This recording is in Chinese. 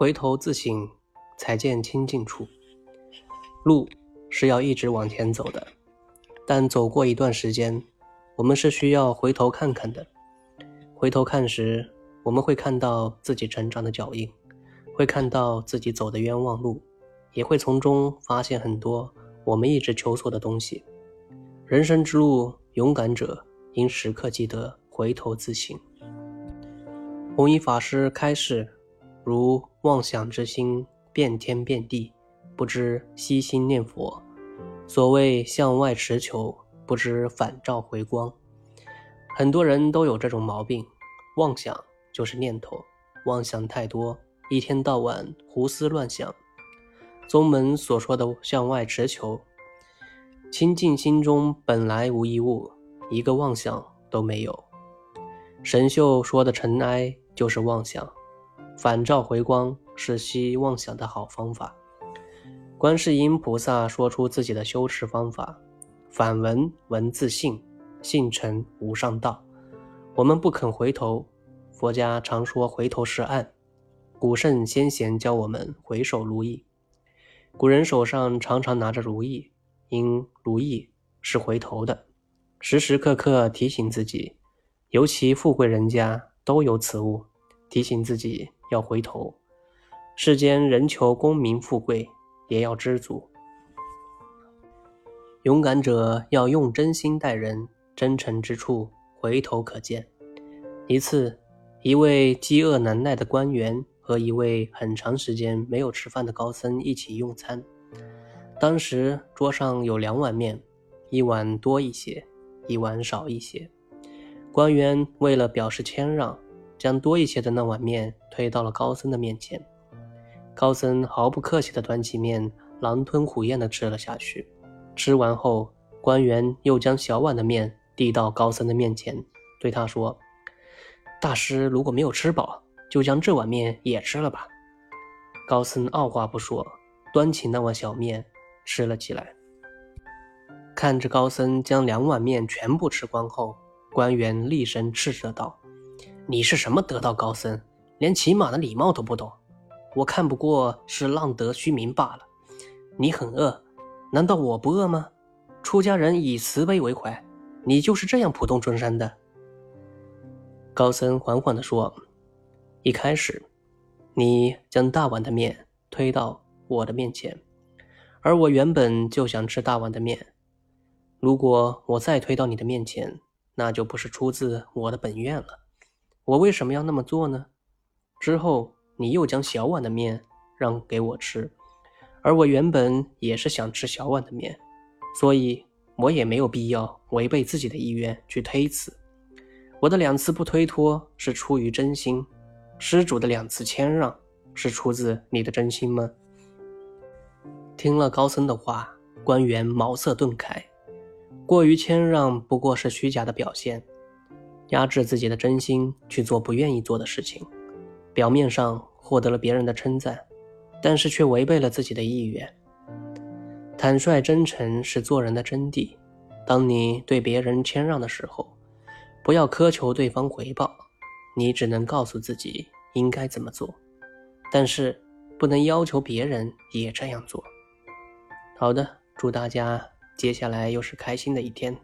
回头自省，才见清净处。路是要一直往前走的，但走过一段时间，我们是需要回头看看的。回头看时，我们会看到自己成长的脚印，会看到自己走的冤枉路，也会从中发现很多我们一直求索的东西。人生之路，勇敢者应时刻记得回头自省。弘一法师开示：如妄想之心遍天遍地。不知悉心念佛，所谓向外持求，不知反照回光。很多人都有这种毛病，妄想就是念头，妄想太多，一天到晚胡思乱想。宗门所说的向外持求，清净心中本来无一物，一个妄想都没有。神秀说的尘埃就是妄想，反照回光是希妄想的好方法。观世音菩萨说出自己的修持方法：反闻闻自性，性成无上道。我们不肯回头，佛家常说回头是岸。古圣先贤教我们回首如意。古人手上常常拿着如意，因如意是回头的，时时刻刻提醒自己，尤其富贵人家都有此物，提醒自己要回头。世间人求功名富贵。也要知足。勇敢者要用真心待人，真诚之处回头可见。一次，一位饥饿难耐的官员和一位很长时间没有吃饭的高僧一起用餐。当时桌上有两碗面，一碗多一些，一碗少一些。官员为了表示谦让，将多一些的那碗面推到了高僧的面前。高僧毫不客气地端起面，狼吞虎咽地吃了下去。吃完后，官员又将小碗的面递到高僧的面前，对他说：“大师如果没有吃饱，就将这碗面也吃了吧。”高僧二话不说，端起那碗小面吃了起来。看着高僧将两碗面全部吃光后，官员厉声斥责道：“你是什么得道高僧，连起码的礼貌都不懂！”我看不过是浪得虚名罢了。你很饿，难道我不饿吗？出家人以慈悲为怀，你就是这样普度众生的。高僧缓缓地说：“一开始，你将大碗的面推到我的面前，而我原本就想吃大碗的面。如果我再推到你的面前，那就不是出自我的本愿了。我为什么要那么做呢？之后。”你又将小碗的面让给我吃，而我原本也是想吃小碗的面，所以我也没有必要违背自己的意愿去推辞。我的两次不推脱是出于真心，施主的两次谦让是出自你的真心吗？听了高僧的话，官员茅塞顿开，过于谦让不过是虚假的表现，压制自己的真心去做不愿意做的事情，表面上。获得了别人的称赞，但是却违背了自己的意愿。坦率真诚是做人的真谛。当你对别人谦让的时候，不要苛求对方回报，你只能告诉自己应该怎么做，但是不能要求别人也这样做。好的，祝大家接下来又是开心的一天。